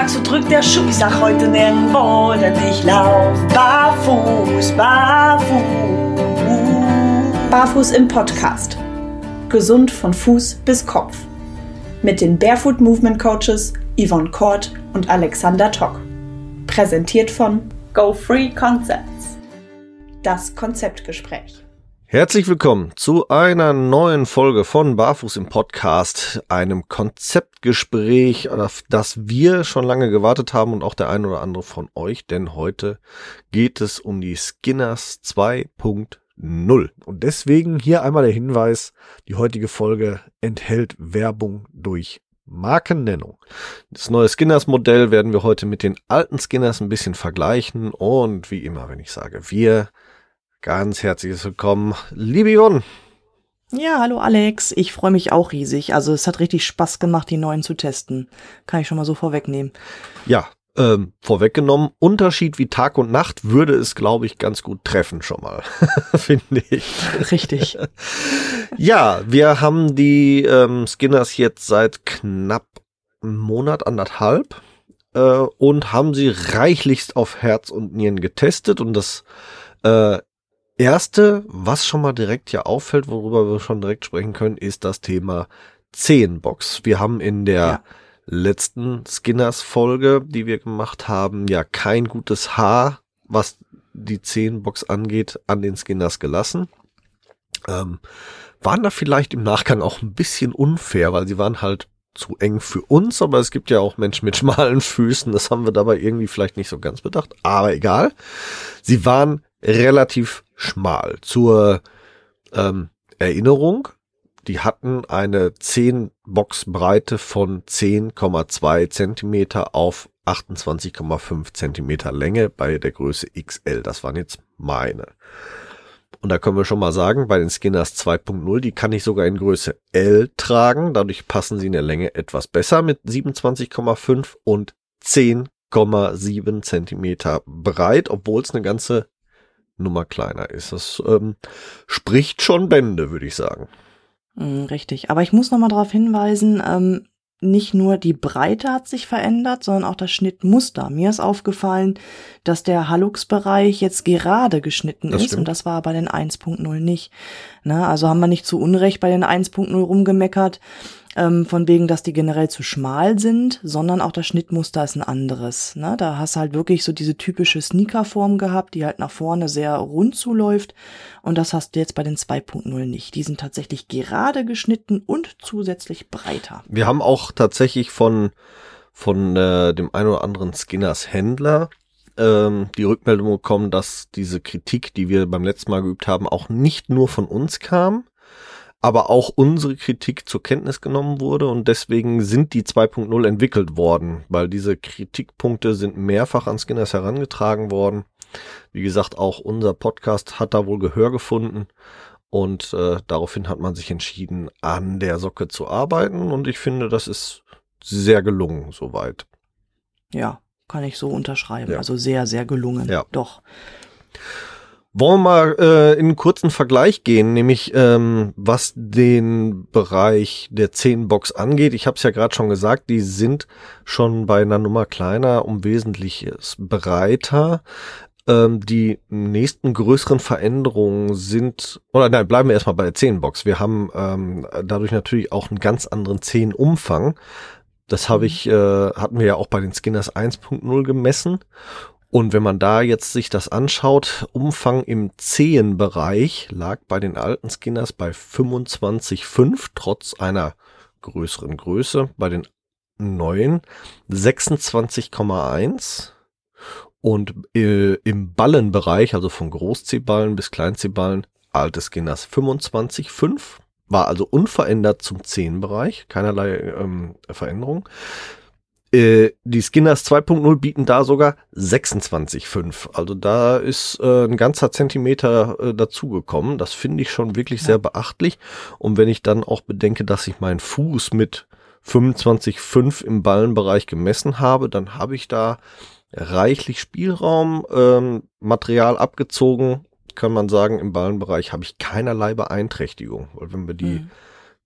Tag, so drückt der Schuh. Ich sag heute nirgendwo, denn ich lauf barfuß, barfuß. Barfuß im Podcast. Gesund von Fuß bis Kopf. Mit den Barefoot Movement Coaches Yvonne Kort und Alexander Tock. Präsentiert von Go Free Concepts. Das Konzeptgespräch. Herzlich willkommen zu einer neuen Folge von Barfuß im Podcast, einem Konzeptgespräch, auf das wir schon lange gewartet haben und auch der ein oder andere von euch, denn heute geht es um die Skinners 2.0. Und deswegen hier einmal der Hinweis, die heutige Folge enthält Werbung durch Markennennung. Das neue Skinners Modell werden wir heute mit den alten Skinners ein bisschen vergleichen und wie immer, wenn ich sage wir, Ganz herzliches Willkommen, liebe Jon. Ja, hallo Alex. Ich freue mich auch riesig. Also es hat richtig Spaß gemacht, die neuen zu testen. Kann ich schon mal so vorwegnehmen. Ja, ähm, vorweggenommen, Unterschied wie Tag und Nacht würde es, glaube ich, ganz gut treffen schon mal, finde ich. Richtig. ja, wir haben die ähm, Skinners jetzt seit knapp einem Monat, anderthalb äh, und haben sie reichlichst auf Herz und Nieren getestet und das äh, erste, was schon mal direkt ja auffällt, worüber wir schon direkt sprechen können, ist das Thema Zehenbox. Wir haben in der ja. letzten Skinners-Folge, die wir gemacht haben, ja kein gutes Haar, was die Zehenbox angeht, an den Skinners gelassen. Ähm, waren da vielleicht im Nachgang auch ein bisschen unfair, weil sie waren halt zu eng für uns, aber es gibt ja auch Menschen mit schmalen Füßen, das haben wir dabei irgendwie vielleicht nicht so ganz bedacht, aber egal. Sie waren relativ schmal. Zur ähm, Erinnerung, die hatten eine 10 Box Breite von 10,2 Zentimeter auf 28,5 Zentimeter Länge bei der Größe XL. Das waren jetzt meine. Und da können wir schon mal sagen, bei den Skinners 2.0, die kann ich sogar in Größe L tragen. Dadurch passen sie in der Länge etwas besser mit 27,5 und 10,7 Zentimeter breit, obwohl es eine ganze Nummer kleiner ist. Das ähm, spricht schon Bände, würde ich sagen. Mm, richtig. Aber ich muss noch mal darauf hinweisen, ähm, nicht nur die Breite hat sich verändert, sondern auch das Schnittmuster. Mir ist aufgefallen, dass der Halux-Bereich jetzt gerade geschnitten das ist stimmt. und das war bei den 1.0 nicht. Na, also haben wir nicht zu Unrecht bei den 1.0 rumgemeckert ähm, von wegen, dass die generell zu schmal sind, sondern auch das Schnittmuster ist ein anderes. Ne? Da hast du halt wirklich so diese typische Sneakerform gehabt, die halt nach vorne sehr rund zuläuft und das hast du jetzt bei den 2.0 nicht. Die sind tatsächlich gerade geschnitten und zusätzlich breiter. Wir haben auch tatsächlich von von äh, dem ein oder anderen Skinners Händler ähm, die Rückmeldung bekommen, dass diese Kritik, die wir beim letzten Mal geübt haben, auch nicht nur von uns kam, aber auch unsere Kritik zur Kenntnis genommen wurde und deswegen sind die 2.0 entwickelt worden, weil diese Kritikpunkte sind mehrfach an Skinners herangetragen worden. Wie gesagt, auch unser Podcast hat da wohl Gehör gefunden und äh, daraufhin hat man sich entschieden, an der Socke zu arbeiten und ich finde, das ist sehr gelungen soweit. Ja, kann ich so unterschreiben. Ja. Also sehr, sehr gelungen. Ja. Doch. Wollen wir mal äh, in einen kurzen Vergleich gehen, nämlich ähm, was den Bereich der 10 Box angeht. Ich habe es ja gerade schon gesagt, die sind schon bei einer Nummer kleiner um wesentliches breiter. Ähm, die nächsten größeren Veränderungen sind, oder nein, bleiben wir erstmal bei der 10 Box. Wir haben ähm, dadurch natürlich auch einen ganz anderen 10 Umfang. Das habe mhm. ich, äh, hatten wir ja auch bei den Skinners 1.0 gemessen. Und wenn man da jetzt sich das anschaut, Umfang im Zehenbereich lag bei den alten Skinners bei 25,5 trotz einer größeren Größe. Bei den neuen 26,1 und äh, im Ballenbereich, also von Großzehballen bis Kleinzehballen, alte Skinners 25,5 war also unverändert zum Zehenbereich, keinerlei ähm, Veränderung. Äh, die Skinners 2.0 bieten da sogar 26,5. Also da ist äh, ein ganzer Zentimeter äh, dazugekommen. Das finde ich schon wirklich ja. sehr beachtlich. Und wenn ich dann auch bedenke, dass ich meinen Fuß mit 25,5 im Ballenbereich gemessen habe, dann habe ich da reichlich Spielraum, ähm, Material abgezogen, kann man sagen, im Ballenbereich habe ich keinerlei Beeinträchtigung. Weil wenn wir die mhm.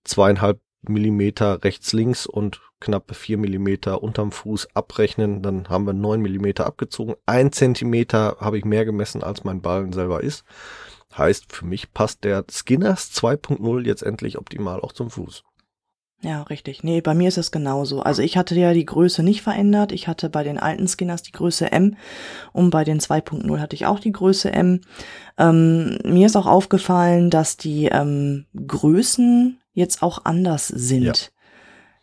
zweieinhalb Millimeter rechts, links und knappe vier Millimeter unterm Fuß abrechnen, dann haben wir neun Millimeter abgezogen. Ein Zentimeter habe ich mehr gemessen, als mein Ballen selber ist. Heißt, für mich passt der Skinners 2.0 jetzt endlich optimal auch zum Fuß. Ja, richtig. Nee, bei mir ist es genauso. Also ich hatte ja die Größe nicht verändert. Ich hatte bei den alten Skinners die Größe M und bei den 2.0 hatte ich auch die Größe M. Ähm, mir ist auch aufgefallen, dass die ähm, Größen jetzt auch anders sind. Ja.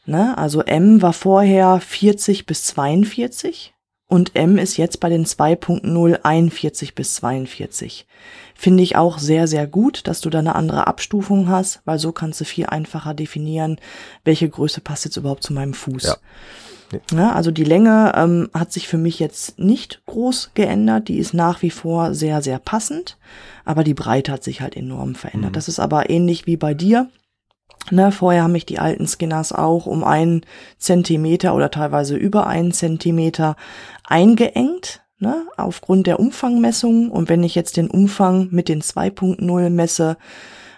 Ne? Also M war vorher 40 bis 42 und M ist jetzt bei den 2.0 41 bis 42. Finde ich auch sehr, sehr gut, dass du da eine andere Abstufung hast, weil so kannst du viel einfacher definieren, welche Größe passt jetzt überhaupt zu meinem Fuß. Ja. Ja, also die Länge ähm, hat sich für mich jetzt nicht groß geändert. Die ist nach wie vor sehr, sehr passend. Aber die Breite hat sich halt enorm verändert. Mhm. Das ist aber ähnlich wie bei dir. Ne, vorher haben mich die alten Skinners auch um einen Zentimeter oder teilweise über einen Zentimeter eingeengt ne, aufgrund der Umfangmessung. Und wenn ich jetzt den Umfang mit den 2.0 messe,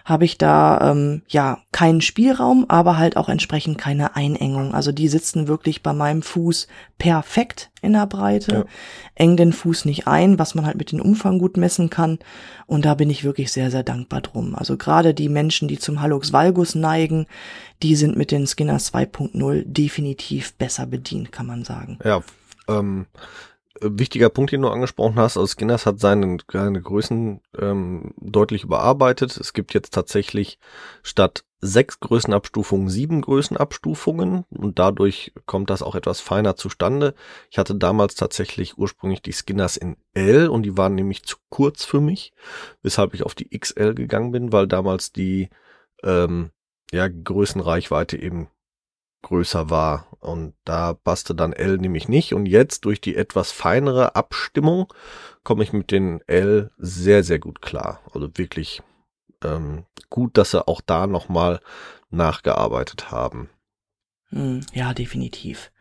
habe ich da ähm, ja keinen Spielraum, aber halt auch entsprechend keine Einengung. Also die sitzen wirklich bei meinem Fuß perfekt in der Breite, ja. eng den Fuß nicht ein, was man halt mit dem Umfang gut messen kann. Und da bin ich wirklich sehr, sehr dankbar drum. Also gerade die Menschen, die zum Hallux Valgus neigen, die sind mit den Skinners 2.0 definitiv besser bedient, kann man sagen. Ja, ähm, wichtiger Punkt, den du angesprochen hast, also Skinners hat seine, seine Größen ähm, deutlich überarbeitet. Es gibt jetzt tatsächlich statt sechs Größenabstufungen sieben Größenabstufungen und dadurch kommt das auch etwas feiner zustande. Ich hatte damals tatsächlich ursprünglich die Skinners in L und die waren nämlich zu kurz für mich, weshalb ich auf die XL gegangen bin, weil damals die ähm, ja, Größenreichweite eben größer war. Und da passte dann L nämlich nicht. Und jetzt durch die etwas feinere Abstimmung komme ich mit den L sehr, sehr gut klar. Also wirklich ähm, gut, dass sie auch da nochmal nachgearbeitet haben. Hm, ja, definitiv.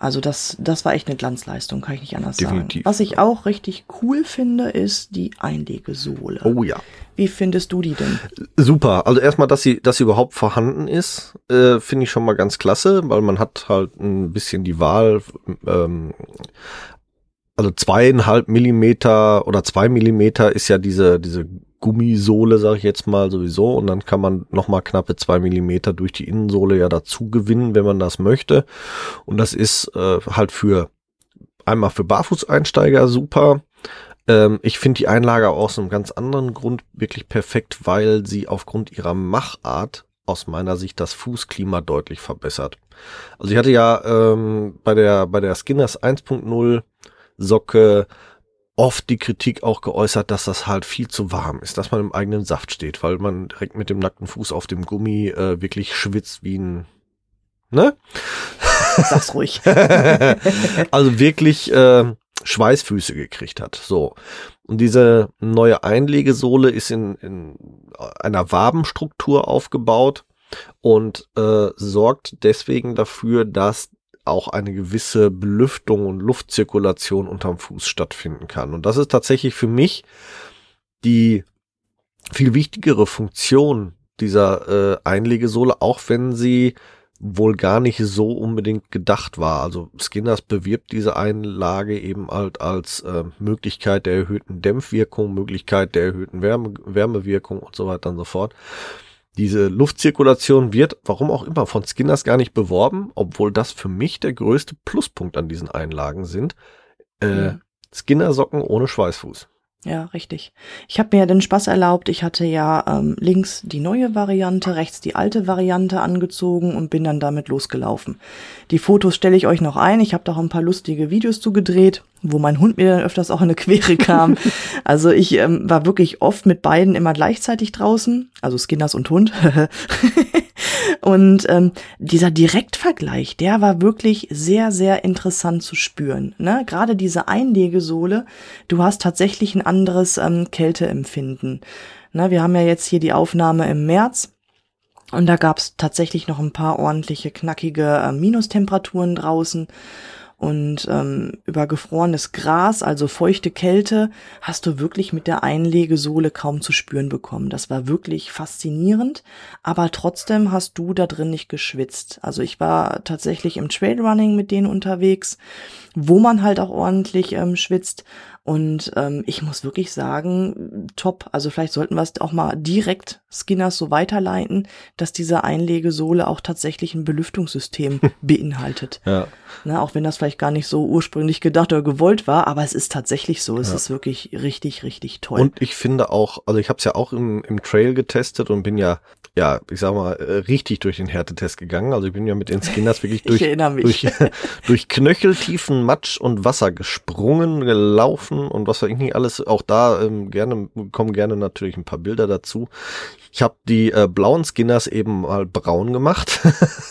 Also das, das war echt eine Glanzleistung, kann ich nicht anders Definitiv. sagen. Was ich auch richtig cool finde, ist die Einlegesohle. Oh ja. Wie findest du die denn? Super. Also erstmal, dass sie, dass sie überhaupt vorhanden ist, äh, finde ich schon mal ganz klasse, weil man hat halt ein bisschen die Wahl, ähm, also zweieinhalb Millimeter oder zwei Millimeter ist ja diese, diese Gummisohle, sage ich jetzt mal sowieso. Und dann kann man nochmal knappe zwei Millimeter durch die Innensohle ja dazu gewinnen, wenn man das möchte. Und das ist äh, halt für einmal für Barfußeinsteiger super. Ähm, ich finde die Einlage aus einem ganz anderen Grund wirklich perfekt, weil sie aufgrund ihrer Machart aus meiner Sicht das Fußklima deutlich verbessert. Also ich hatte ja ähm, bei der bei der Skinners 1.0 Socke oft die Kritik auch geäußert, dass das halt viel zu warm ist, dass man im eigenen Saft steht, weil man direkt mit dem nackten Fuß auf dem Gummi äh, wirklich schwitzt wie ein, ne? Sag's ruhig. also wirklich äh, Schweißfüße gekriegt hat. So. Und diese neue Einlegesohle ist in, in einer Wabenstruktur aufgebaut und äh, sorgt deswegen dafür, dass auch eine gewisse Belüftung und Luftzirkulation unterm Fuß stattfinden kann. Und das ist tatsächlich für mich die viel wichtigere Funktion dieser äh, Einlegesohle, auch wenn sie wohl gar nicht so unbedingt gedacht war. Also Skinners bewirbt diese Einlage eben halt als äh, Möglichkeit der erhöhten Dämpfwirkung, Möglichkeit der erhöhten Wärme, Wärmewirkung und so weiter und so fort. Diese Luftzirkulation wird, warum auch immer, von Skinners gar nicht beworben, obwohl das für mich der größte Pluspunkt an diesen Einlagen sind. Äh, ja. Skinner-Socken ohne Schweißfuß. Ja, richtig. Ich habe mir ja den Spaß erlaubt, ich hatte ja ähm, links die neue Variante, rechts die alte Variante angezogen und bin dann damit losgelaufen. Die Fotos stelle ich euch noch ein. Ich habe da auch ein paar lustige Videos zugedreht, wo mein Hund mir dann öfters auch in eine Quere kam. also ich ähm, war wirklich oft mit beiden immer gleichzeitig draußen, also Skinners und Hund. Und ähm, dieser Direktvergleich, der war wirklich sehr, sehr interessant zu spüren. Ne? Gerade diese Einlegesohle, du hast tatsächlich ein anderes ähm, Kälteempfinden. Ne? Wir haben ja jetzt hier die Aufnahme im März. Und da gab es tatsächlich noch ein paar ordentliche, knackige äh, Minustemperaturen draußen. Und ähm, über gefrorenes Gras, also feuchte Kälte, hast du wirklich mit der Einlegesohle kaum zu spüren bekommen. Das war wirklich faszinierend, aber trotzdem hast du da drin nicht geschwitzt. Also ich war tatsächlich im Trailrunning mit denen unterwegs, wo man halt auch ordentlich ähm, schwitzt und ähm, ich muss wirklich sagen, top. Also vielleicht sollten wir es auch mal direkt Skinners so weiterleiten, dass diese Einlegesohle auch tatsächlich ein Belüftungssystem beinhaltet. Ja. Ne, auch wenn das vielleicht gar nicht so ursprünglich gedacht oder gewollt war, aber es ist tatsächlich so. Es Ja. ist wirklich richtig, richtig toll. Und ich finde auch, also ich habe es ja auch im, im Trail getestet und bin ja, ja, ich sag mal, äh, richtig durch den Härtetest gegangen. Also ich bin ja mit den Skinners wirklich durch, durch, durch knöcheltiefen Matsch und Wasser gesprungen, gelaufen und was weiß ich nicht alles. Auch da ähm, gerne kommen gerne natürlich ein paar Bilder dazu. Ich habe die äh, blauen Skinners eben mal braun gemacht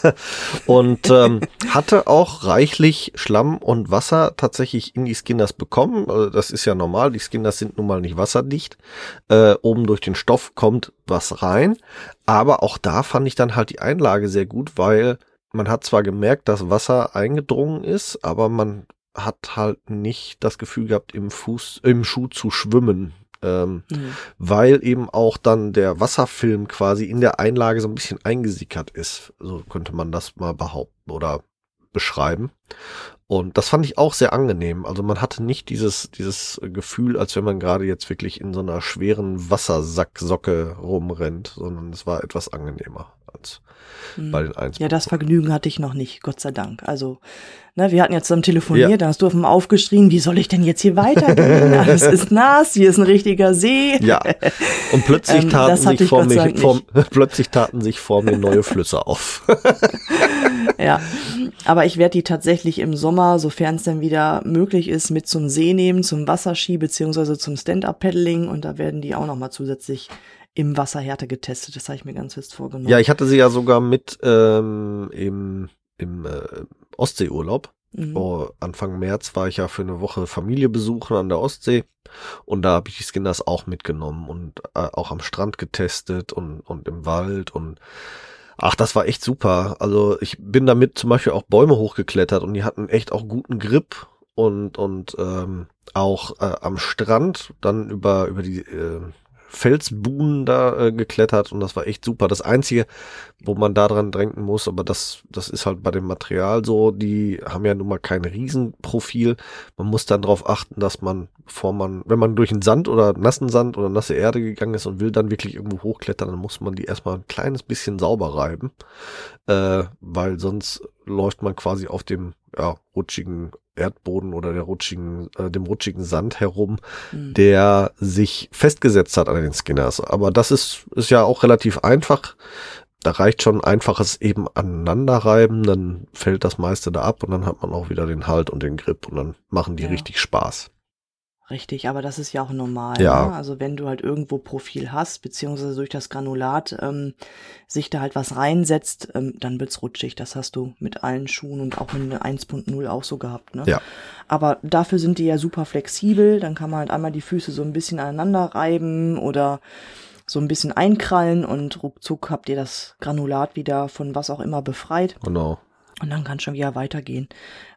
und ähm, hatte auch reichlich Schlamm und Wasser tatsächlich in die Skinners bekommen. Also das ist ja normal, die Skinners sind nun mal nicht wasserdicht. Äh, oben durch den Stoff kommt was rein, aber auch da fand ich dann halt die Einlage sehr gut, weil man hat zwar gemerkt, dass Wasser eingedrungen ist, aber man hat halt nicht das Gefühl gehabt, im Fuß, im Schuh zu schwimmen. Ähm, Hm. weil eben auch dann der Wasserfilm quasi in der Einlage so ein bisschen eingesickert ist. So könnte man das mal behaupten oder beschreiben. Und das fand ich auch sehr angenehm. Also man hatte nicht dieses, dieses Gefühl, als wenn man gerade jetzt wirklich in so einer schweren Wassersacksocke rumrennt, sondern es war etwas angenehmer als Hm. bei den 1. Ja, das Vergnügen hatte ich noch nicht, Gott sei Dank. Also, ne, wir hatten jetzt zusammen telefoniert, Ja. da hast du auf dem aufgeschrien, wie soll ich denn jetzt hier weitergehen? Alles ist nass, hier ist ein richtiger See. Ja. Und plötzlich Ähm, taten hatte sich ich vor mir, vor, plötzlich taten sich vor mir neue Flüsse auf. Ja, aber ich werde die tatsächlich im Sommer, sofern es dann wieder möglich ist, mit zum See nehmen, zum Wasserski beziehungsweise zum Stand-Up-Paddling und da werden die auch nochmal zusätzlich im Wasserhärte getestet. Das habe ich mir ganz fest vorgenommen. Ja, ich hatte sie ja sogar mit ähm, im, im äh, Ostseeurlaub. Mhm. Oh, Anfang März war ich ja für eine Woche Familie besuchen an der Ostsee und da habe ich die Skinners auch mitgenommen und äh, auch am Strand getestet und, und im Wald und ach, das war echt super. Also ich bin damit zum Beispiel auch Bäume hochgeklettert und die hatten echt auch guten Grip und, und ähm, auch äh, am Strand dann über, über die äh, Felsbuhnen da äh, geklettert und das war echt super. Das Einzige, wo man da dran denken muss, aber das, das ist halt bei dem Material so, die haben ja nun mal kein Riesenprofil. Man muss dann darauf achten, dass man, bevor man, wenn man durch den Sand oder nassen Sand oder nasse Erde gegangen ist und will dann wirklich irgendwo hochklettern, dann muss man die erstmal ein kleines bisschen sauber reiben, äh, weil sonst läuft man quasi auf dem ja, rutschigen Erdboden oder der rutschigen, äh, dem rutschigen Sand herum, Mhm. der sich festgesetzt hat an den Skinners. Aber das ist, ist ja auch relativ einfach. Da reicht schon einfaches eben aneinanderreiben, dann fällt das meiste da ab und dann hat man auch wieder den Halt und den Grip und dann machen die Ja. richtig Spaß. Richtig, aber das ist ja auch normal. Ja. Ne? Also wenn du halt irgendwo Profil hast, beziehungsweise durch das Granulat ähm, sich da halt was reinsetzt, ähm, dann wird's rutschig. Das hast du mit allen Schuhen und auch mit der 1.0 auch so gehabt. Ne? Ja. Aber dafür sind die ja super flexibel. Dann kann man halt einmal die Füße so ein bisschen aneinander reiben oder so ein bisschen einkrallen und ruckzuck habt ihr das Granulat wieder von was auch immer befreit. Genau. Und dann kann schon wieder weitergehen.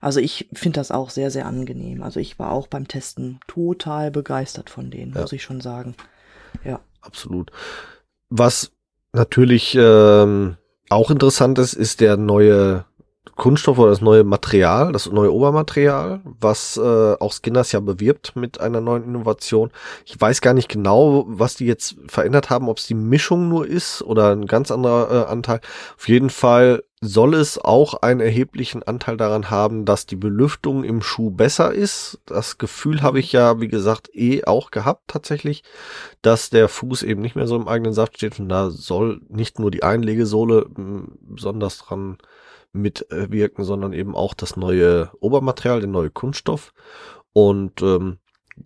Also ich finde das auch sehr, sehr angenehm. Also ich war auch beim Testen total begeistert von denen, Ja. muss ich schon sagen. Ja. Absolut. Was natürlich ähm, auch interessant ist, ist der neue Kunststoff oder das neue Material, das neue Obermaterial, was äh, auch Skinners ja bewirbt mit einer neuen Innovation. Ich weiß gar nicht genau, was die jetzt verändert haben, ob es die Mischung nur ist oder ein ganz anderer äh, Anteil. Auf jeden Fall soll es auch einen erheblichen Anteil daran haben, dass die Belüftung im Schuh besser ist. Das Gefühl habe ich ja, wie gesagt, eh auch gehabt tatsächlich, dass der Fuß eben nicht mehr so im eigenen Saft steht und da soll nicht nur die Einlegesohle mh, besonders dran mitwirken, sondern eben auch das neue Obermaterial, der neue Kunststoff. Und ähm,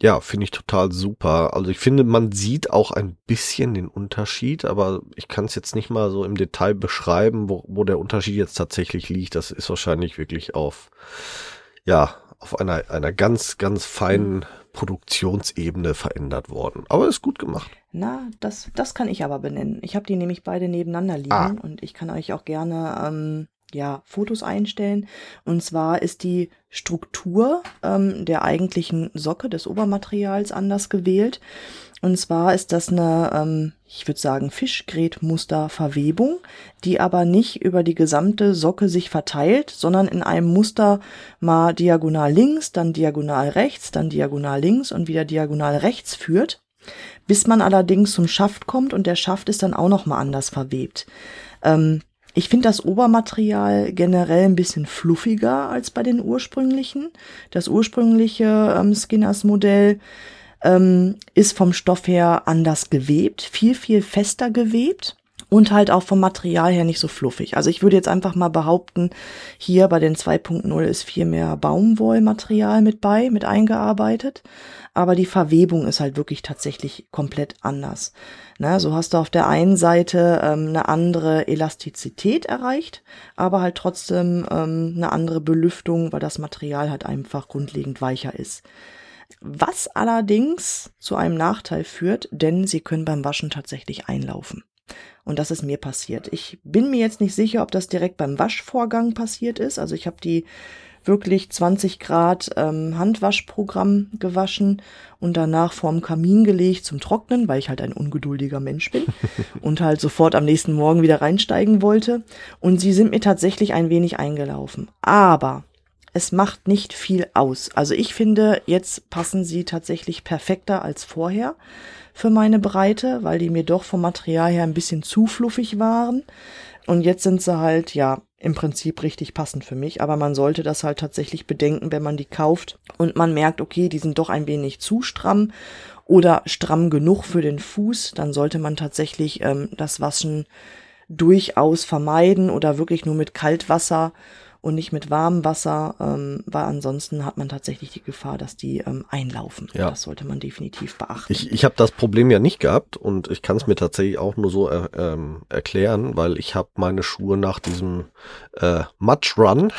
ja, finde ich total super. Also ich finde, man sieht auch ein bisschen den Unterschied, aber ich kann es jetzt nicht mal so im Detail beschreiben, wo, wo der Unterschied jetzt tatsächlich liegt. Das ist wahrscheinlich wirklich auf, ja, auf einer, einer ganz, ganz feinen Produktionsebene verändert worden. Aber ist gut gemacht. Na, das, das kann ich aber benennen. Ich habe die nämlich beide nebeneinander liegen Ah. und ich kann euch auch gerne ähm, ja, Fotos einstellen. Und zwar ist die Struktur ähm, der eigentlichen Socke des Obermaterials anders gewählt. Und zwar ist das eine, ähm, ich würde sagen, Fischgrätmusterverwebung, die aber nicht über die gesamte Socke sich verteilt, sondern in einem Muster mal diagonal links, dann diagonal rechts, dann diagonal links und wieder diagonal rechts führt, bis man allerdings zum Schaft kommt und der Schaft ist dann auch noch mal anders verwebt. Ähm, ich finde das Obermaterial generell ein bisschen fluffiger als bei den ursprünglichen. Das ursprüngliche ähm, Skinners Modell ähm, ist vom Stoff her anders gewebt, viel, viel fester gewebt und halt auch vom Material her nicht so fluffig. Also ich würde jetzt einfach mal behaupten, hier bei den 2.0 ist viel mehr Baumwollmaterial mit bei, mit eingearbeitet, aber die Verwebung ist halt wirklich tatsächlich komplett anders. Na, so hast du auf der einen Seite ähm, eine andere Elastizität erreicht, aber halt trotzdem ähm, eine andere Belüftung, weil das Material halt einfach grundlegend weicher ist. Was allerdings zu einem Nachteil führt, denn sie können beim Waschen tatsächlich einlaufen. Und das ist mir passiert. Ich bin mir jetzt nicht sicher, ob das direkt beim Waschvorgang passiert ist. Also ich habe die wirklich 20 Grad ähm, Handwaschprogramm gewaschen und danach vorm Kamin gelegt zum Trocknen, weil ich halt ein ungeduldiger Mensch bin und halt sofort am nächsten Morgen wieder reinsteigen wollte. Und sie sind mir tatsächlich ein wenig eingelaufen. Aber es macht nicht viel aus. Also ich finde, jetzt passen sie tatsächlich perfekter als vorher für meine Breite, weil die mir doch vom Material her ein bisschen zu fluffig waren. Und jetzt sind sie halt, ja, im Prinzip richtig passend für mich. Aber man sollte das halt tatsächlich bedenken, wenn man die kauft und man merkt, okay, die sind doch ein wenig zu stramm oder stramm genug für den Fuß, dann sollte man tatsächlich ähm, das Waschen durchaus vermeiden oder wirklich nur mit Kaltwasser und nicht mit warmem Wasser, ähm, weil ansonsten hat man tatsächlich die Gefahr, dass die ähm, einlaufen. Ja. Das sollte man definitiv beachten. Ich, ich habe das Problem ja nicht gehabt und ich kann es mir tatsächlich auch nur so äh, ähm, erklären, weil ich habe meine Schuhe nach diesem äh, Match Run,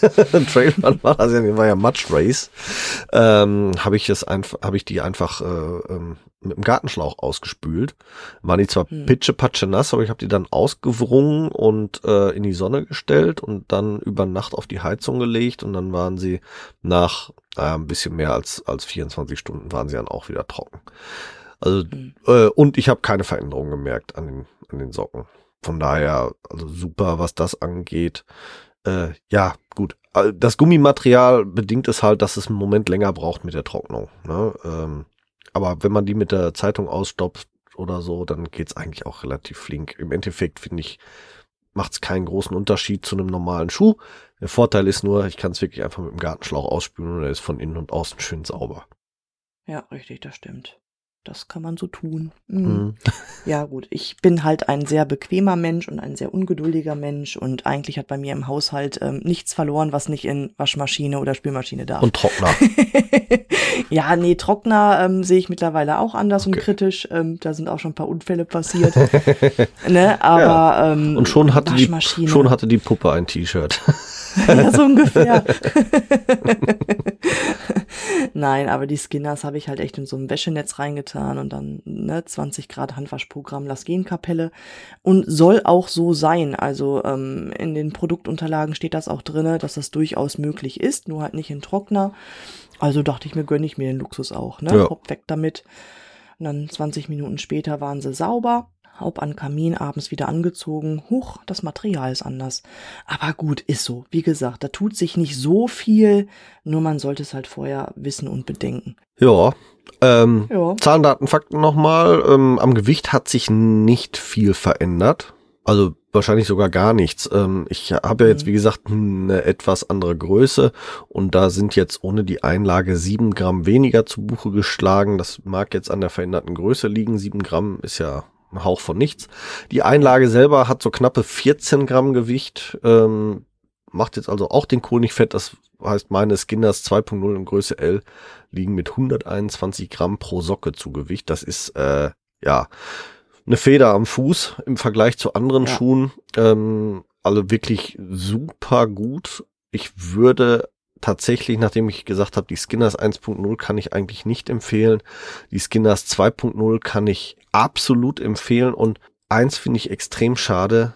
Trail Run war ja, war ja Match Race, ähm, habe ich es einfach, habe ich die einfach äh, ähm, mit dem Gartenschlauch ausgespült. Waren die zwar hm. pitche patsche nass, aber ich habe die dann ausgewrungen und äh, in die Sonne gestellt und dann über Nacht auf die Heizung gelegt und dann waren sie nach äh, ein bisschen mehr als als 24 Stunden waren sie dann auch wieder trocken. Also hm. äh, und ich habe keine Veränderung gemerkt an den an den Socken. Von daher also super, was das angeht. Äh, ja. Das Gummimaterial bedingt es halt, dass es einen Moment länger braucht mit der Trocknung. Ne? Ähm, aber wenn man die mit der Zeitung ausstopft oder so, dann geht's eigentlich auch relativ flink. Im Endeffekt finde ich, macht es keinen großen Unterschied zu einem normalen Schuh. Der Vorteil ist nur, ich kann es wirklich einfach mit dem Gartenschlauch ausspülen und er ist von innen und außen schön sauber. Ja, richtig, das stimmt. Das kann man so tun. Mhm. Mhm. Ja, gut. Ich bin halt ein sehr bequemer Mensch und ein sehr ungeduldiger Mensch und eigentlich hat bei mir im Haushalt ähm, nichts verloren, was nicht in Waschmaschine oder Spülmaschine darf. Und Trockner. ja, nee, Trockner ähm, sehe ich mittlerweile auch anders okay. und kritisch. Ähm, da sind auch schon ein paar Unfälle passiert. ne? Aber ja. ähm, und schon hatte die schon hatte die Puppe ein T-Shirt. ja, so ungefähr. Nein, aber die Skinners habe ich halt echt in so ein Wäschenetz reingetan und dann ne, 20 Grad Handwaschprogramm Lasgen-Kapelle und soll auch so sein. Also ähm, in den Produktunterlagen steht das auch drinne, dass das durchaus möglich ist, nur halt nicht in Trockner. Also dachte ich mir, gönne ich mir den Luxus auch, ne? Ja. Hopp weg damit. Und dann 20 Minuten später waren sie sauber. Haub an Kamin, abends wieder angezogen. Huch, das Material ist anders. Aber gut, ist so. Wie gesagt, da tut sich nicht so viel, nur man sollte es halt vorher wissen und bedenken. Ja. Ähm, ja. Zahlen, Daten, Fakten nochmal. Ähm, am Gewicht hat sich nicht viel verändert. Also wahrscheinlich sogar gar nichts. Ähm, ich habe ja jetzt, mhm. wie gesagt, eine etwas andere Größe und da sind jetzt ohne die Einlage sieben Gramm weniger zu Buche geschlagen. Das mag jetzt an der veränderten Größe liegen. Sieben Gramm ist ja ein Hauch von nichts. Die Einlage selber hat so knappe 14 Gramm Gewicht, ähm, macht jetzt also auch den Kohl nicht fett. Das heißt, meine Skinners 2.0 in Größe L liegen mit 121 Gramm pro Socke zu Gewicht. Das ist, äh, ja, eine Feder am Fuß im Vergleich zu anderen ja. Schuhen. Ähm, alle wirklich super gut. Ich würde tatsächlich, nachdem ich gesagt habe, die Skinners 1.0 kann ich eigentlich nicht empfehlen. Die Skinners 2.0 kann ich absolut empfehlen. Und eins finde ich extrem schade.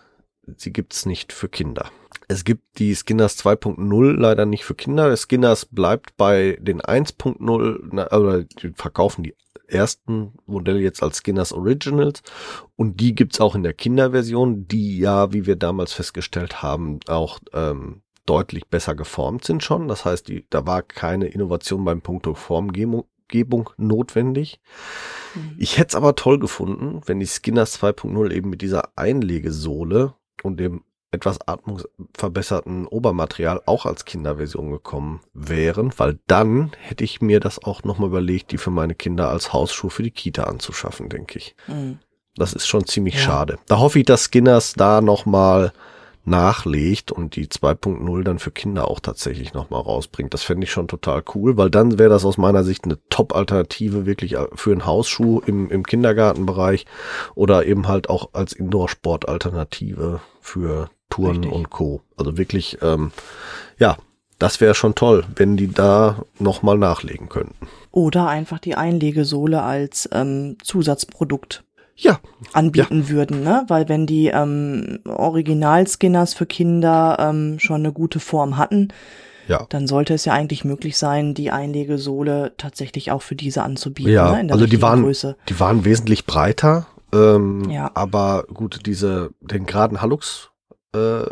sie gibt's nicht für Kinder. Es gibt die Skinners 2.0 leider nicht für Kinder. Skinners bleibt bei den 1.0, oder die verkaufen die ersten Modelle jetzt als Skinners Originals und die gibt's auch in der Kinderversion, die ja, wie wir damals festgestellt haben, auch ähm, deutlich besser geformt sind schon. Das heißt, die, da war keine Innovation beim Punkt Formgebung notwendig. Mhm. Ich hätte es aber toll gefunden, wenn die Skinners 2.0 eben mit dieser Einlegesohle und dem etwas atmungsverbesserten Obermaterial auch als Kinderversion gekommen wären, weil dann hätte ich mir das auch nochmal überlegt, die für meine Kinder als Hausschuh für die Kita anzuschaffen, denke ich. Mhm. Das ist schon ziemlich ja. schade. Da hoffe ich, dass Skinners da nochmal nachlegt und die 2.0 dann für Kinder auch tatsächlich nochmal rausbringt. Das fände ich schon total cool, weil dann wäre das aus meiner Sicht eine Top-Alternative wirklich für einen Hausschuh im, im Kindergartenbereich oder eben halt auch als Indoor-Sport-Alternative für Touren Richtig. und Co. Also wirklich, ähm, ja, das wäre schon toll, wenn die da nochmal nachlegen könnten. Oder einfach die Einlegesohle als ähm, Zusatzprodukt ja, anbieten ja. würden, ne? Weil wenn die ähm, Original-Skinners für Kinder ähm, schon eine gute Form hatten, ja. dann sollte es ja eigentlich möglich sein, die Einlegesohle tatsächlich auch für diese anzubieten. Ja, ne? also die waren, Größe. die waren wesentlich breiter, ähm, ja. aber gut, diese den geraden Hallux äh,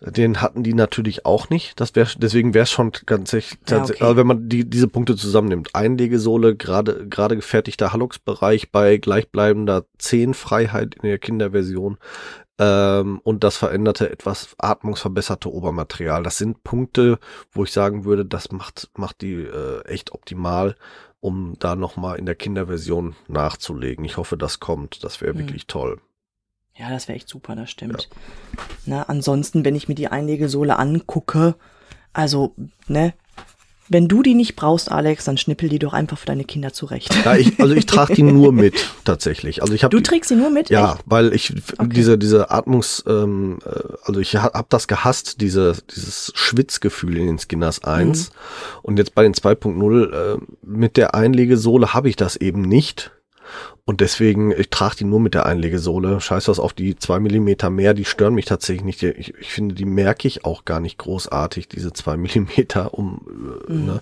den hatten die natürlich auch nicht. Das wäre deswegen wäre es schon ganz echt, ja, okay. also wenn man die diese Punkte zusammennimmt. Einlegesohle, gerade gerade gefertigter Hallux-Bereich bei gleichbleibender 10 Freiheit in der Kinderversion ähm, und das veränderte etwas atmungsverbesserte Obermaterial. Das sind Punkte, wo ich sagen würde, das macht macht die äh, echt optimal, um da noch mal in der Kinderversion nachzulegen. Ich hoffe, das kommt. Das wäre hm. wirklich toll. Ja, das wäre echt super, das stimmt. Ja. Na, ansonsten, wenn ich mir die Einlegesohle angucke, also, ne, wenn du die nicht brauchst, Alex, dann schnippel die doch einfach für deine Kinder zurecht. Ja, ich, also ich trage die nur mit tatsächlich. Also ich hab Du trägst sie nur mit? Ja, Echt? weil ich okay. diese diese Atmungs, ähm, äh, also ich habe das gehasst, diese dieses Schwitzgefühl in den Skinners 1 mhm. und jetzt bei den 2.0 äh, mit der Einlegesohle habe ich das eben nicht. Und deswegen, ich trage die nur mit der Einlegesohle. Scheiß was auf die zwei Millimeter mehr, die stören mich tatsächlich nicht. Ich, ich finde, die merke ich auch gar nicht großartig, diese zwei Millimeter, um äh, mhm. ne,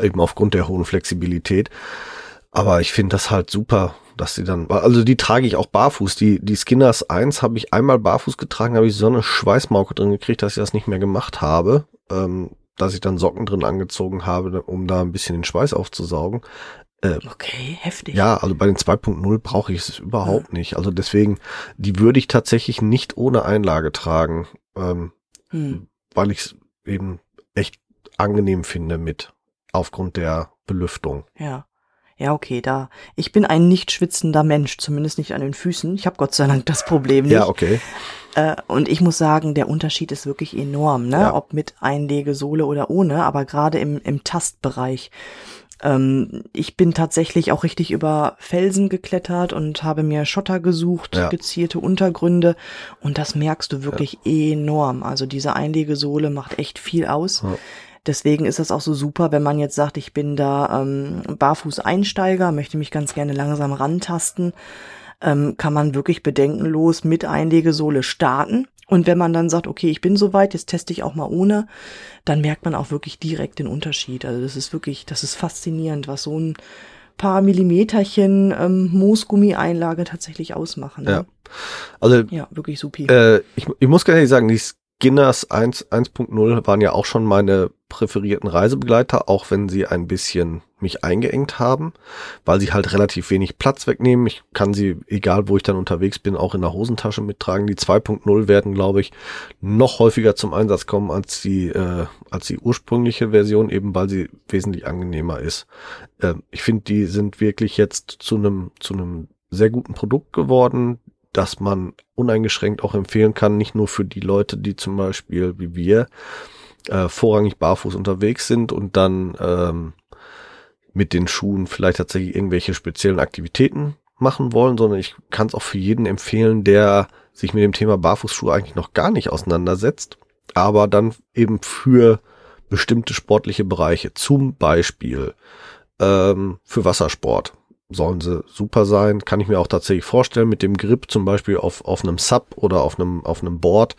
eben aufgrund der hohen Flexibilität. Aber ich finde das halt super, dass sie dann, also die trage ich auch barfuß. Die, die Skinners 1 habe ich einmal barfuß getragen, habe ich so eine Schweißmauke drin gekriegt, dass ich das nicht mehr gemacht habe. Ähm, dass ich dann Socken drin angezogen habe, um da ein bisschen den Schweiß aufzusaugen. Äh, okay, heftig. Ja, also bei den 2.0 brauche ich es überhaupt ja. nicht. Also deswegen, die würde ich tatsächlich nicht ohne Einlage tragen, ähm, hm. weil ich es eben echt angenehm finde mit, aufgrund der Belüftung. Ja. Ja, okay, da. Ich bin ein nicht schwitzender Mensch, zumindest nicht an den Füßen. Ich habe Gott sei Dank das Problem nicht. Ja, okay. Äh, und ich muss sagen, der Unterschied ist wirklich enorm, ne? Ja. Ob mit Einlegesohle oder ohne, aber gerade im, im Tastbereich. Ähm, ich bin tatsächlich auch richtig über Felsen geklettert und habe mir Schotter gesucht, ja. gezielte Untergründe. Und das merkst du wirklich ja. enorm. Also diese Einlegesohle macht echt viel aus. Ja. Deswegen ist das auch so super, wenn man jetzt sagt, ich bin da ähm, Barfuß-Einsteiger, möchte mich ganz gerne langsam rantasten, ähm, kann man wirklich bedenkenlos mit Einlegesohle starten und wenn man dann sagt, okay, ich bin soweit, jetzt teste ich auch mal ohne, dann merkt man auch wirklich direkt den Unterschied. Also das ist wirklich, das ist faszinierend, was so ein paar Millimeterchen ähm, Moosgummi-Einlage tatsächlich ausmachen. Ne? Ja. Also ja, wirklich super. Äh, ich, ich muss gar nicht sagen, die Skinners 1.0 waren ja auch schon meine präferierten Reisebegleiter, auch wenn sie ein bisschen mich eingeengt haben, weil sie halt relativ wenig Platz wegnehmen. Ich kann sie, egal wo ich dann unterwegs bin, auch in der Hosentasche mittragen. Die 2.0 werden, glaube ich, noch häufiger zum Einsatz kommen als die, äh, als die ursprüngliche Version, eben weil sie wesentlich angenehmer ist. Äh, ich finde, die sind wirklich jetzt zu einem, zu einem sehr guten Produkt geworden, das man uneingeschränkt auch empfehlen kann, nicht nur für die Leute, die zum Beispiel wie wir äh, vorrangig barfuß unterwegs sind und dann ähm, mit den Schuhen vielleicht tatsächlich irgendwelche speziellen Aktivitäten machen wollen, sondern ich kann es auch für jeden empfehlen, der sich mit dem Thema Barfußschuhe eigentlich noch gar nicht auseinandersetzt, aber dann eben für bestimmte sportliche Bereiche, zum Beispiel ähm, für Wassersport, sollen sie super sein. Kann ich mir auch tatsächlich vorstellen, mit dem Grip zum Beispiel auf, auf einem Sub oder auf einem, auf einem Board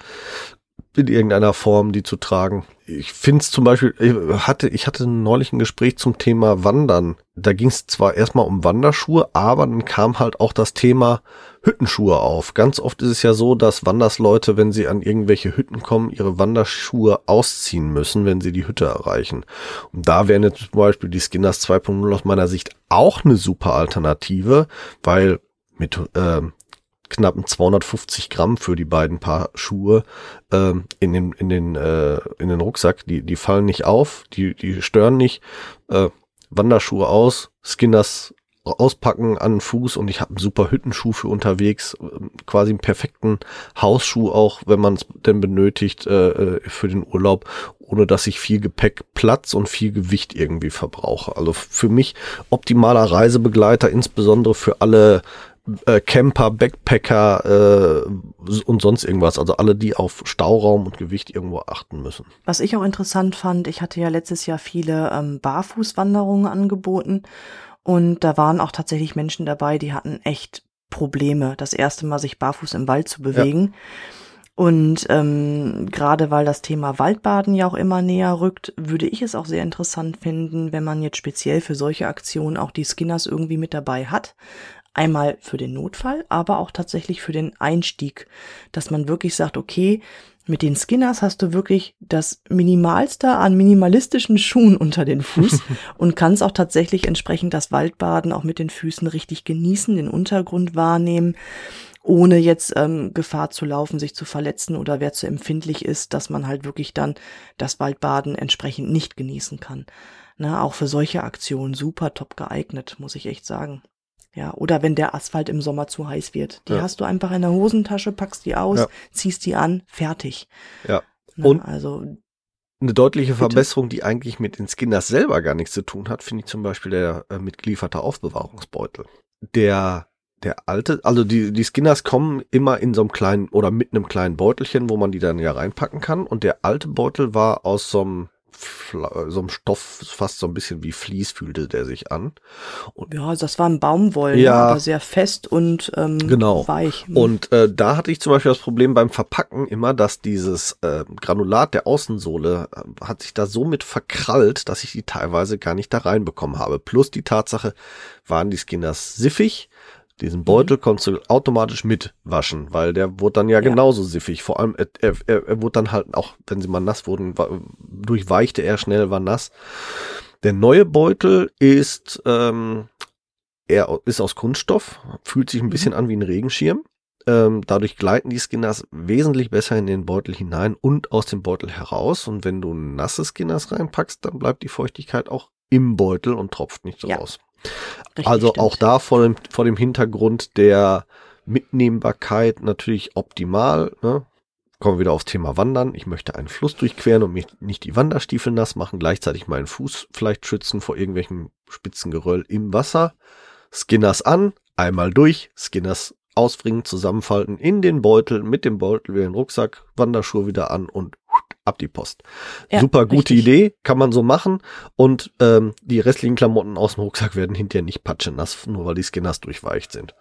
in irgendeiner Form die zu tragen. Ich finde es zum Beispiel, ich hatte, ich hatte neulich ein Gespräch zum Thema Wandern. Da ging es zwar erstmal um Wanderschuhe, aber dann kam halt auch das Thema Hüttenschuhe auf. Ganz oft ist es ja so, dass Wandersleute, wenn sie an irgendwelche Hütten kommen, ihre Wanderschuhe ausziehen müssen, wenn sie die Hütte erreichen. Und da wären jetzt zum Beispiel die Skinners 2.0 aus meiner Sicht auch eine super Alternative, weil mit äh, knappen 250 Gramm für die beiden Paar Schuhe ähm, in den in den äh, in den Rucksack. Die die fallen nicht auf, die die stören nicht. Äh, Wanderschuhe aus, Skinners auspacken an Fuß und ich habe einen super Hüttenschuh für unterwegs, ähm, quasi einen perfekten Hausschuh auch, wenn man es denn benötigt äh, äh, für den Urlaub, ohne dass ich viel Gepäck, Platz und viel Gewicht irgendwie verbrauche. Also für mich optimaler Reisebegleiter, insbesondere für alle äh, Camper, Backpacker äh, und sonst irgendwas. Also alle, die auf Stauraum und Gewicht irgendwo achten müssen. Was ich auch interessant fand, ich hatte ja letztes Jahr viele ähm, Barfußwanderungen angeboten und da waren auch tatsächlich Menschen dabei, die hatten echt Probleme, das erste Mal sich barfuß im Wald zu bewegen. Ja. Und ähm, gerade weil das Thema Waldbaden ja auch immer näher rückt, würde ich es auch sehr interessant finden, wenn man jetzt speziell für solche Aktionen auch die Skinners irgendwie mit dabei hat. Einmal für den Notfall, aber auch tatsächlich für den Einstieg, dass man wirklich sagt, okay, mit den Skinners hast du wirklich das Minimalste an minimalistischen Schuhen unter den Fuß und kannst auch tatsächlich entsprechend das Waldbaden auch mit den Füßen richtig genießen, den Untergrund wahrnehmen, ohne jetzt ähm, Gefahr zu laufen, sich zu verletzen oder wer zu empfindlich ist, dass man halt wirklich dann das Waldbaden entsprechend nicht genießen kann. Na, auch für solche Aktionen super top geeignet, muss ich echt sagen. Ja, oder wenn der Asphalt im Sommer zu heiß wird. Die ja. hast du einfach in der Hosentasche, packst die aus, ja. ziehst die an, fertig. Ja. Na, Und also eine deutliche bitte. Verbesserung, die eigentlich mit den Skinners selber gar nichts zu tun hat, finde ich zum Beispiel der äh, mitgelieferte Aufbewahrungsbeutel. Der der alte, also die, die Skinners kommen immer in so einem kleinen oder mit einem kleinen Beutelchen, wo man die dann ja reinpacken kann. Und der alte Beutel war aus so einem so einem Stoff, fast so ein bisschen wie Vlies fühlte der sich an. Und ja, das war ein Baumwolle, ja, aber sehr fest und ähm, genau. weich. Mhm. Und äh, da hatte ich zum Beispiel das Problem beim Verpacken immer, dass dieses äh, Granulat der Außensohle äh, hat sich da so mit verkrallt, dass ich die teilweise gar nicht da reinbekommen habe. Plus die Tatsache, waren die Skinners siffig, diesen Beutel mhm. konntest du automatisch mitwaschen, weil der wurde dann ja, ja. genauso siffig. Vor allem, er, er, er wurde dann halt auch, wenn sie mal nass wurden, durchweichte er schnell, war nass. Der neue Beutel ist, ähm, er ist aus Kunststoff, fühlt sich ein bisschen mhm. an wie ein Regenschirm. Ähm, dadurch gleiten die Skinners wesentlich besser in den Beutel hinein und aus dem Beutel heraus. Und wenn du nasse Skinners reinpackst, dann bleibt die Feuchtigkeit auch im Beutel und tropft nicht so ja. raus. Richtig, also stimmt. auch da vor dem, vor dem Hintergrund der Mitnehmbarkeit natürlich optimal. Ne? Kommen wir wieder aufs Thema Wandern. Ich möchte einen Fluss durchqueren und mich nicht die Wanderstiefel nass machen, gleichzeitig meinen Fuß vielleicht schützen vor irgendwelchen spitzen Geröll im Wasser. Skinners an, einmal durch, Skinners ausbringen, zusammenfalten, in den Beutel, mit dem Beutel wieder in den Rucksack, Wanderschuhe wieder an und ab die Post. Ja, Super gute richtig. Idee, kann man so machen. Und ähm, die restlichen Klamotten aus dem Rucksack werden hinterher nicht patschenass, nur weil die Skinners durchweicht sind.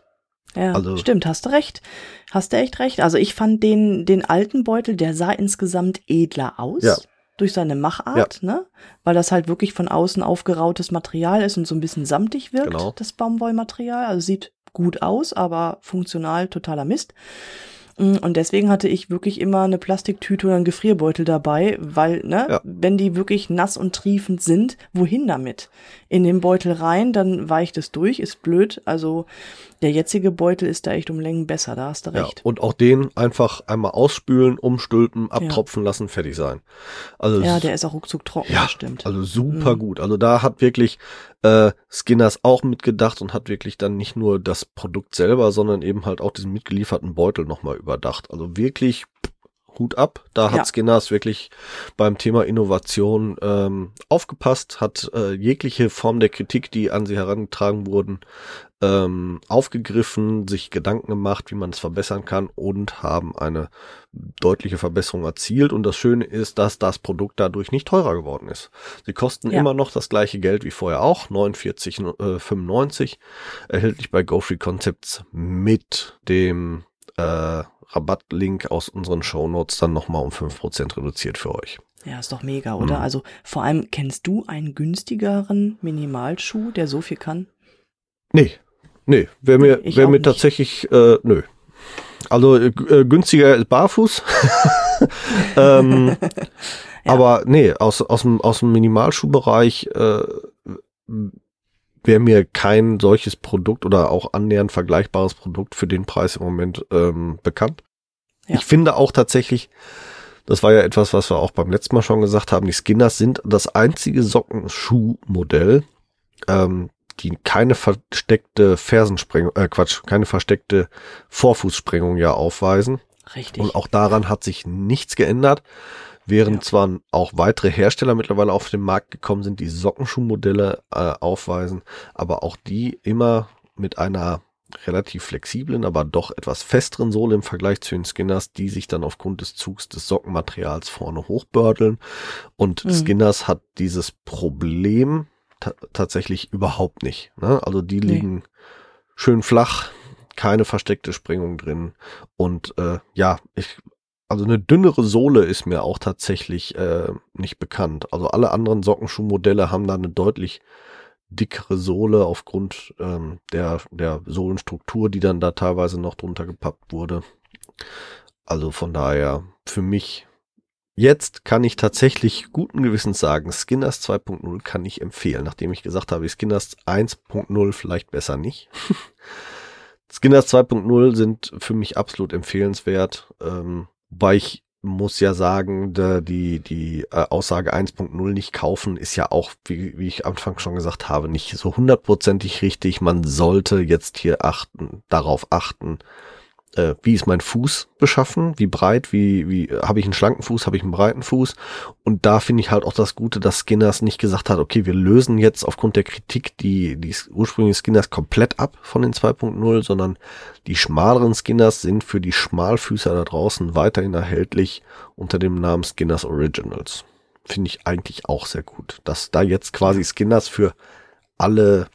Ja, also, stimmt, hast du recht. Hast du echt recht. Also ich fand den, den alten Beutel, der sah insgesamt edler aus. Ja. Durch seine Machart, ja. ne? Weil das halt wirklich von außen aufgerautes Material ist und so ein bisschen samtig wirkt, genau. das Baumwollmaterial. Also sieht gut aus, aber funktional totaler Mist. Und deswegen hatte ich wirklich immer eine Plastiktüte oder einen Gefrierbeutel dabei, weil, ne, ja. wenn die wirklich nass und triefend sind, wohin damit? In den Beutel rein, dann weicht es durch, ist blöd. Also der jetzige Beutel ist da echt um Längen besser, da hast du recht. Ja, und auch den einfach einmal ausspülen, umstülpen, abtropfen ja. lassen, fertig sein. Also ja, der ist auch ruckzuck trocken, ja, stimmt. Also super mhm. gut. Also da hat wirklich äh, Skinners auch mitgedacht und hat wirklich dann nicht nur das Produkt selber, sondern eben halt auch diesen mitgelieferten Beutel nochmal überdacht. Also wirklich Hut ab. Da hat Ja. Skinners wirklich beim Thema Innovation ähm, aufgepasst, hat äh, jegliche Form der Kritik, die an sie herangetragen wurden, ähm, aufgegriffen, sich Gedanken gemacht, wie man es verbessern kann und haben eine deutliche Verbesserung erzielt. Und das Schöne ist, dass das Produkt dadurch nicht teurer geworden ist. Sie kosten Ja. immer noch das gleiche Geld wie vorher auch, 49,95, erhältlich bei GoFree Concepts mit dem äh, Rabattlink aus unseren Shownotes dann nochmal um 5% reduziert für euch. Ja, ist doch mega, oder? Mhm. Also vor allem, kennst du einen günstigeren Minimalschuh, der so viel kann? Nee, nee, wäre mir, Ich wär mir nicht. tatsächlich, äh, nö. Also äh, äh, günstiger ist barfuß. ähm, Ja. Aber nee, aus, aus, dem, aus dem Minimalschuhbereich äh, wäre mir kein solches Produkt oder auch annähernd vergleichbares Produkt für den Preis im Moment ähm, bekannt. Ja. Ich finde auch tatsächlich, das war ja etwas, was wir auch beim letzten Mal schon gesagt haben, die Skinners sind das einzige Sockenschuhmodell, ähm, die keine versteckte Fersensprengung, äh Quatsch, keine versteckte Vorfußsprengung ja aufweisen. Richtig. Und auch daran hat sich nichts geändert. Während Ja. zwar auch weitere Hersteller mittlerweile auf den Markt gekommen sind, die Sockenschuhmodelle äh, aufweisen, aber auch die immer mit einer relativ flexiblen, aber doch etwas festeren Sohle im Vergleich zu den Skinners, die sich dann aufgrund des Zugs des Sockenmaterials vorne hochbördeln. Und Mhm. Skinners hat dieses Problem ta tatsächlich überhaupt nicht. Ne? Also die Nee. liegen schön flach, keine versteckte Sprengung drin. Und äh, ja, ich, also eine dünnere Sohle ist mir auch tatsächlich äh, nicht bekannt. Also alle anderen Sockenschuhmodelle haben da eine deutlich dickere Sohle aufgrund ähm, der, der Sohlenstruktur, die dann da teilweise noch drunter gepappt wurde. Also von daher, für mich, jetzt kann ich tatsächlich guten Gewissens sagen, Skinners 2.0 kann ich empfehlen, nachdem ich gesagt habe, Skinners 1.0 vielleicht besser nicht. Skinners 2.0 sind für mich absolut empfehlenswert, ähm, wobei ich muss ja sagen, die, die äh, Aussage 1.0 nicht kaufen ist ja auch, wie, wie ich am Anfang schon gesagt habe, nicht so hundertprozentig richtig. Man sollte jetzt hier achten, darauf achten, äh, wie ist mein Fuß beschaffen, wie breit, wie, wie habe ich einen schlanken Fuß, habe ich einen breiten Fuß. Und da finde ich halt auch das Gute, dass Skinners nicht gesagt hat, okay, wir lösen jetzt aufgrund der Kritik die, die ursprünglichen Skinners komplett ab von den 2.0, sondern die schmaleren Skinners sind für die Schmalfüßer da draußen weiterhin erhältlich unter dem Namen Skinners Originals. Finde ich eigentlich auch sehr gut, dass da jetzt quasi Skinners für alle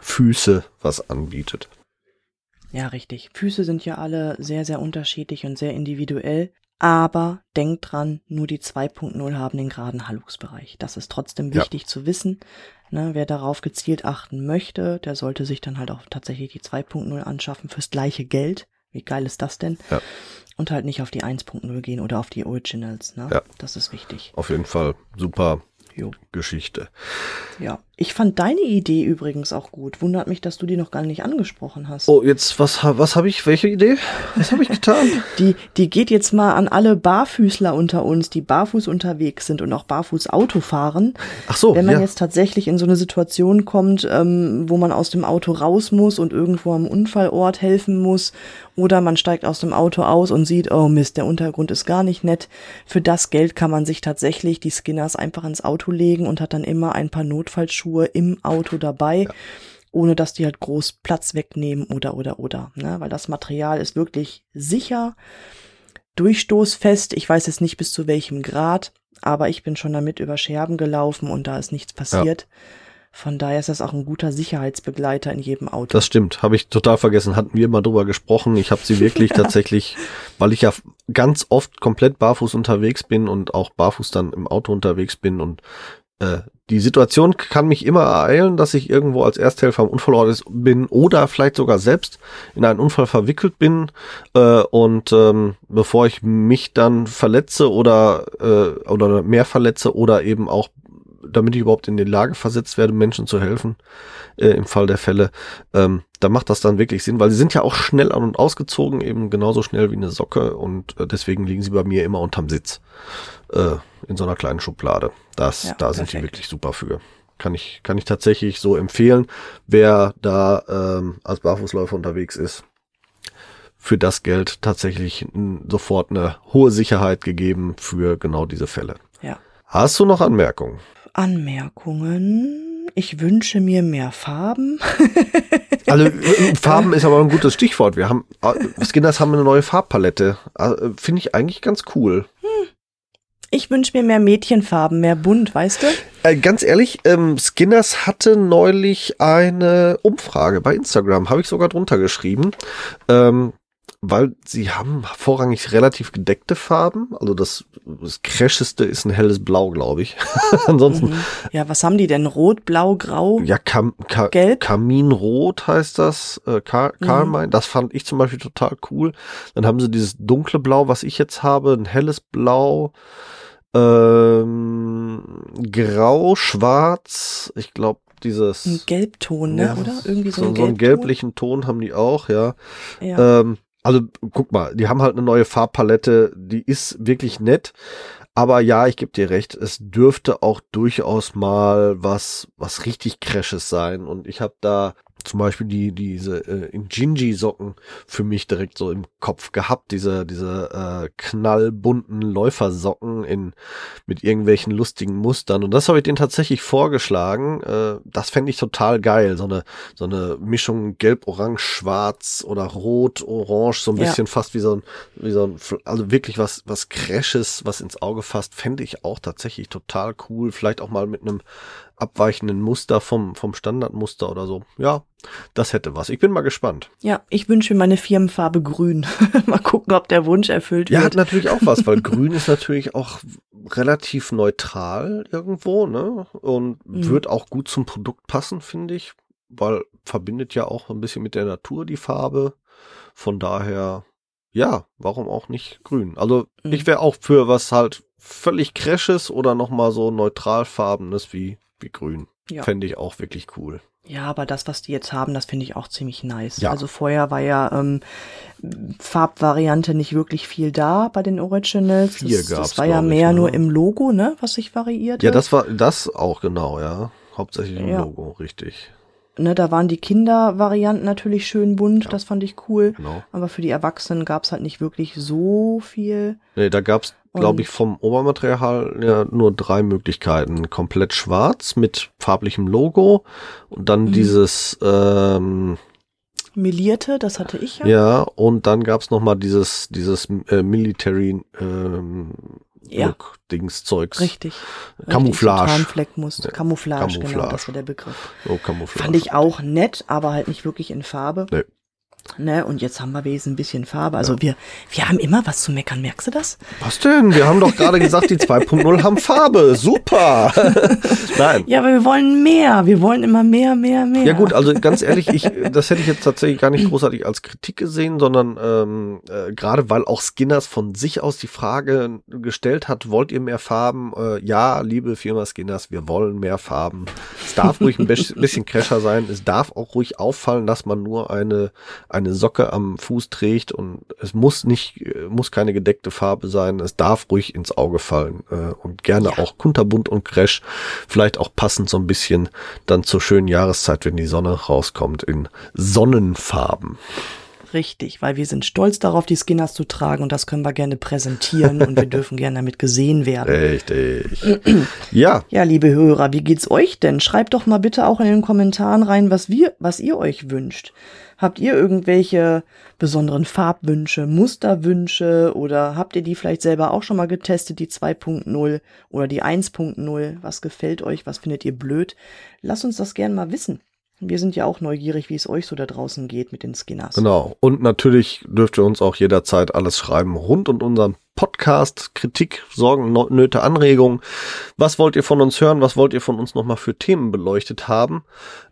Füße was anbietet. Ja, richtig. Füße sind ja alle sehr, sehr unterschiedlich und sehr individuell. Aber denkt dran, nur die 2.0 haben den geraden Halluxbereich. Das ist trotzdem Ja. wichtig zu wissen. Ne, wer darauf gezielt achten möchte, der sollte sich dann halt auch tatsächlich die 2.0 anschaffen fürs gleiche Geld. Wie geil ist das denn? Ja. Und halt nicht auf die 1.0 gehen oder auf die Originals. Ne? Ja. Das ist wichtig. Auf jeden Fall super Jo. Geschichte. Ja. Ich fand deine Idee übrigens auch gut. Wundert mich, dass du die noch gar nicht angesprochen hast. Oh, jetzt, was, was habe ich, welche Idee? Was habe ich getan? Die, die geht jetzt mal an alle Barfüßler unter uns, die barfuß unterwegs sind und auch barfuß Auto fahren. Ach so, Wenn man ja. jetzt tatsächlich in so eine Situation kommt, ähm, wo man aus dem Auto raus muss und irgendwo am Unfallort helfen muss, oder man steigt aus dem Auto aus und sieht, oh Mist, der Untergrund ist gar nicht nett. Für das Geld kann man sich tatsächlich die Skinners einfach ins Auto legen und hat dann immer ein paar Notfallschuhe im Auto dabei. ohne dass die halt groß Platz wegnehmen oder oder oder, ne? Weil das Material ist wirklich sicher, durchstoßfest. Ich weiß jetzt nicht bis zu welchem Grad, aber ich bin schon damit über Scherben gelaufen und da ist nichts passiert. Von daher ist das auch ein guter Sicherheitsbegleiter in jedem Auto. Das stimmt, habe ich total vergessen. Hatten wir mal drüber gesprochen. Ich habe sie wirklich tatsächlich, weil ich ja ganz oft komplett barfuß unterwegs bin und auch barfuß dann im Auto unterwegs bin und äh, die Situation kann mich immer ereilen, dass ich irgendwo als Ersthelfer am Unfallort bin oder vielleicht sogar selbst in einen Unfall verwickelt bin äh, und ähm, bevor ich mich dann verletze oder äh, oder mehr verletze oder eben auch damit ich überhaupt in die Lage versetzt werde, Menschen zu helfen, äh, im Fall der Fälle, ähm, da macht das dann wirklich Sinn, weil sie sind ja auch schnell an und ausgezogen, eben genauso schnell wie eine Socke und äh, deswegen liegen sie bei mir immer unterm Sitz äh, in so einer kleinen Schublade. Das, Ja, da sind die perfekt. wirklich super für. Kann ich, kann ich tatsächlich so empfehlen, wer da ähm, als Barfußläufer unterwegs ist. für das Geld tatsächlich sofort eine hohe Sicherheit gegeben für genau diese Fälle. Ja. Hast du noch Anmerkungen? Anmerkungen. Ich wünsche mir mehr Farben. Also äh, Farben ist aber ein gutes Stichwort. Wir haben äh, Skinners haben eine neue Farbpalette. Äh, Finde ich eigentlich ganz cool. Ich wünsche mir mehr Mädchenfarben, mehr bunt, weißt du? Äh, ganz ehrlich, ähm, Skinners hatte neulich eine Umfrage bei Instagram, habe ich sogar drunter geschrieben, ähm, weil sie haben vorrangig relativ gedeckte Farben. Also das, das crasheste ist ein helles Blau, glaube ich. Ansonsten, Mhm. Ja, was haben die denn? Rot, Blau, Grau? ja, Kam, Ka, Gelb? Kaminrot heißt das, äh, Kar Carmine. Das fand ich zum Beispiel total cool. Dann haben sie dieses dunkle Blau, was ich jetzt habe, ein helles Blau. Ähm, grau, schwarz, ich glaube dieses Ein Gelbton, ne? Ja, Oder? Irgendwie so, so, ein so einen gelblichen Ton haben die auch, ja. Ja. Ähm, also guck mal, die haben halt eine neue Farbpalette, die ist wirklich nett. Aber ja, ich gebe dir recht, es dürfte auch durchaus mal was, was richtig Crashes sein. Und ich habe da zum Beispiel die, diese äh, Injinji-Socken für mich direkt so im Kopf gehabt. Diese, diese äh, knallbunten Läufersocken in, mit irgendwelchen lustigen Mustern. Und das habe ich denen tatsächlich vorgeschlagen. Äh, das fände ich total geil. So eine, so eine Mischung gelb, orange, schwarz oder rot, orange, so ein Ja. bisschen fast wie so ein, wie so ein, also wirklich was, was Crashes, was ins Auge fasst, fände ich auch tatsächlich total cool. Vielleicht auch mal mit einem abweichenden Muster vom, vom Standardmuster oder so. Ja, das hätte was. Ich bin mal gespannt. ja, ich wünsche mir meine Firmenfarbe grün. mal gucken, ob der Wunsch erfüllt Ja, hat wird. natürlich auch was, weil grün ist natürlich auch relativ neutral irgendwo, ne? Und Mhm. wird auch gut zum Produkt passen, finde ich, weil verbindet ja auch ein bisschen mit der Natur die Farbe. Von daher, ja, warum auch nicht grün? Also, Mhm. ich wäre auch für was halt völlig crashes oder nochmal so neutralfarbenes wie, wie grün. Ja. Fände ich auch wirklich cool. Ja, aber das, was die jetzt haben, das finde ich auch ziemlich nice. Ja. Also vorher war ja ähm, Farbvariante nicht wirklich viel da bei den Originals. Vier das, gab's, das war ja glaub ich, mehr ne? nur im Logo, ne, was sich variierte. Ja, das war das auch genau, ja. Hauptsächlich im Ja. Logo, richtig. Ne, da waren die Kindervarianten natürlich schön bunt, das fand ich cool. Genau. Aber für die Erwachsenen gab es halt nicht wirklich so viel. Nee, da gab's, Und- glaube ich, vom Obermaterial ja nur drei Möglichkeiten. Komplett schwarz mit farblichem Logo und dann Mhm. dieses, ähm, Melierte, das hatte ich ja. ja, und dann gab's noch mal dieses, dieses äh, Military ähm, Ja. Look Dings Zeugs. Richtig. Camouflage. Richtig. Ja, Camouflage, genau, Camouflage. das war der Begriff. Oh, Camouflage. Fand ich auch nett, aber halt nicht wirklich in Farbe. Nee. Ne, und jetzt haben wir wenigstens ein bisschen Farbe. Also wir, wir haben immer was zu meckern, merkst du das? Was denn? Wir haben doch gerade gesagt, die 2.0 haben Farbe. Super. Nein. Ja, aber wir wollen mehr. Wir wollen immer mehr, mehr, mehr. Ja gut, also ganz ehrlich, ich, das hätte ich jetzt tatsächlich gar nicht großartig als Kritik gesehen, sondern ähm, äh, gerade weil auch Skinners von sich aus die Frage gestellt hat, wollt ihr mehr Farben? Äh, ja, liebe Firma Skinners, wir wollen mehr Farben. Es darf ruhig ein bis- bisschen crasher sein, es darf auch ruhig auffallen, dass man nur eine, eine Socke am Fuß trägt und es muss nicht, muss keine gedeckte Farbe sein, es darf ruhig ins Auge fallen äh, und gerne Ja. auch kunterbunt und crash, vielleicht auch passend so ein bisschen dann zur schönen Jahreszeit, wenn die Sonne rauskommt, in Sonnenfarben. Richtig, weil wir sind stolz darauf, die Skinners zu tragen und das können wir gerne präsentieren und wir dürfen gerne damit gesehen werden. Richtig. ja, Ja, liebe Hörer, wie geht's euch denn? Schreibt doch mal bitte auch in den Kommentaren rein, was wir, was ihr euch wünscht. Habt ihr irgendwelche besonderen Farbwünsche, Musterwünsche oder habt ihr die vielleicht selber auch schon mal getestet, die 2.0 oder die 1.0? Was gefällt euch? Was findet ihr blöd? Lasst uns das gerne mal wissen. Wir sind ja auch neugierig, wie es euch so da draußen geht mit den Skinners. Genau. Und natürlich dürft ihr uns auch jederzeit alles schreiben rund um unseren Podcast, Kritik, Sorgen, Nöte, Anregungen. Was wollt ihr von uns hören? Was wollt ihr von uns nochmal für Themen beleuchtet haben?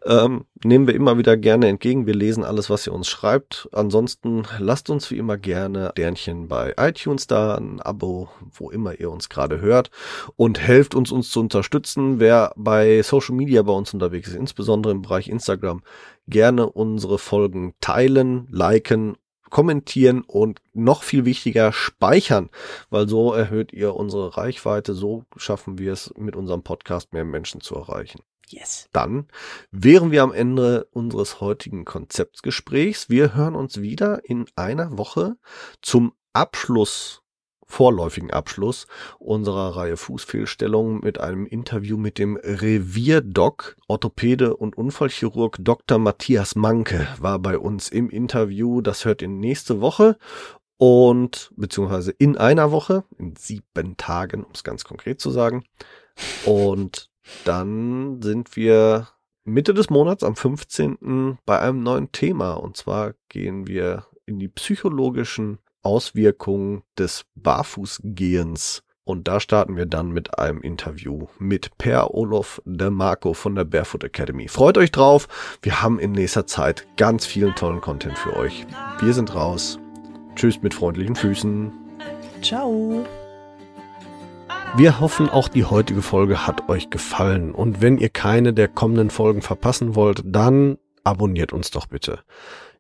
Ähm, nehmen wir immer wieder gerne entgegen. Wir lesen alles, was ihr uns schreibt. Ansonsten lasst uns wie immer gerne Sternchen bei iTunes da, ein Abo, wo immer ihr uns gerade hört und helft uns, uns zu unterstützen. Wer bei Social Media bei uns unterwegs ist, insbesondere im Bereich Instagram, gerne unsere Folgen teilen, liken, kommentieren und noch viel wichtiger speichern, weil so erhöht ihr unsere Reichweite, so schaffen wir es mit unserem Podcast mehr Menschen zu erreichen. Yes. Dann wären wir am Ende unseres heutigen Konzeptgesprächs. Wir hören uns wieder in einer Woche zum Abschluss vorläufigen Abschluss unserer Reihe Fußfehlstellungen mit einem Interview mit dem Revierdoc, Orthopäde und Unfallchirurg Dr. Matthias Manke war bei uns im Interview. Das hört ihr nächste Woche und beziehungsweise in einer Woche, in sieben Tagen, um es ganz konkret zu sagen. Und dann sind wir Mitte des Monats am 15. bei einem neuen Thema. Und zwar gehen wir in die psychologischen Auswirkungen des Barfußgehens. Und da starten wir dann mit einem Interview mit Per Olof de Marco von der Barefoot Academy. Freut euch drauf. Wir haben in nächster Zeit ganz vielen tollen Content für euch. Wir sind raus. Tschüss mit freundlichen Füßen. Ciao. Wir hoffen, auch die heutige Folge hat euch gefallen. Und wenn ihr keine der kommenden Folgen verpassen wollt, dann abonniert uns doch bitte.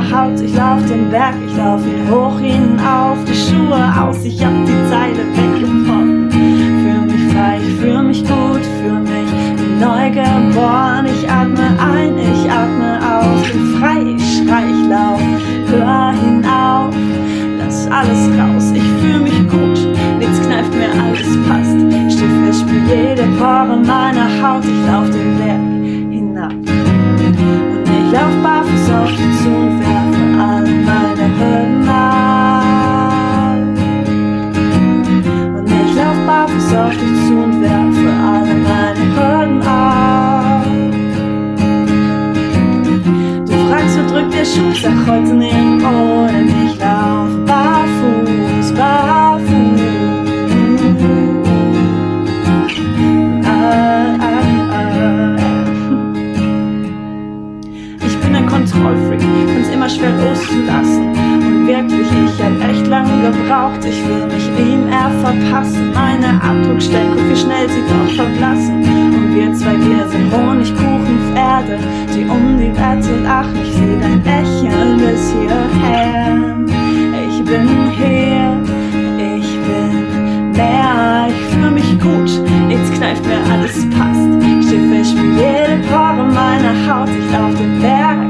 Meiner Haut. Ich lauf den Berg, ich lauf ihn hoch hinauf, die Schuhe aus, ich hab die Zeile weggebrochen. Fühl mich frei, ich fühl mich gut, fühl mich neu geboren. Ich atme ein, ich atme aus, bin frei, ich schrei, ich lauf, hör hinauf, lass alles raus. Ich fühl mich gut, nichts kneift mir, alles passt. Steh fest, spür jede Pore meiner Haut, ich lauf den Berg hinab. Ich lauf barfuß auf dich zu Schuh? Nirgendwo, denn ich lauf barfuß, barfuß. Ein Kontrollfreak, find's immer schwer loszulassen. Und wirklich, ich hab echt lange gebraucht. Ich will mich ihm eher verpassen. Meine Abdruckstelle, guck wie schnell sie doch verblassen. Und wir zwei, wir sind Honigkuchenpferde, die um die Wette lachen. Ich seh dein Lächeln bis hierher. Ich bin hier, ich bin mehr. Ich fühl mich gut, nichts kneift mir, alles passt. Fest wie jede Pore meiner Haut. Ich lauf den Berg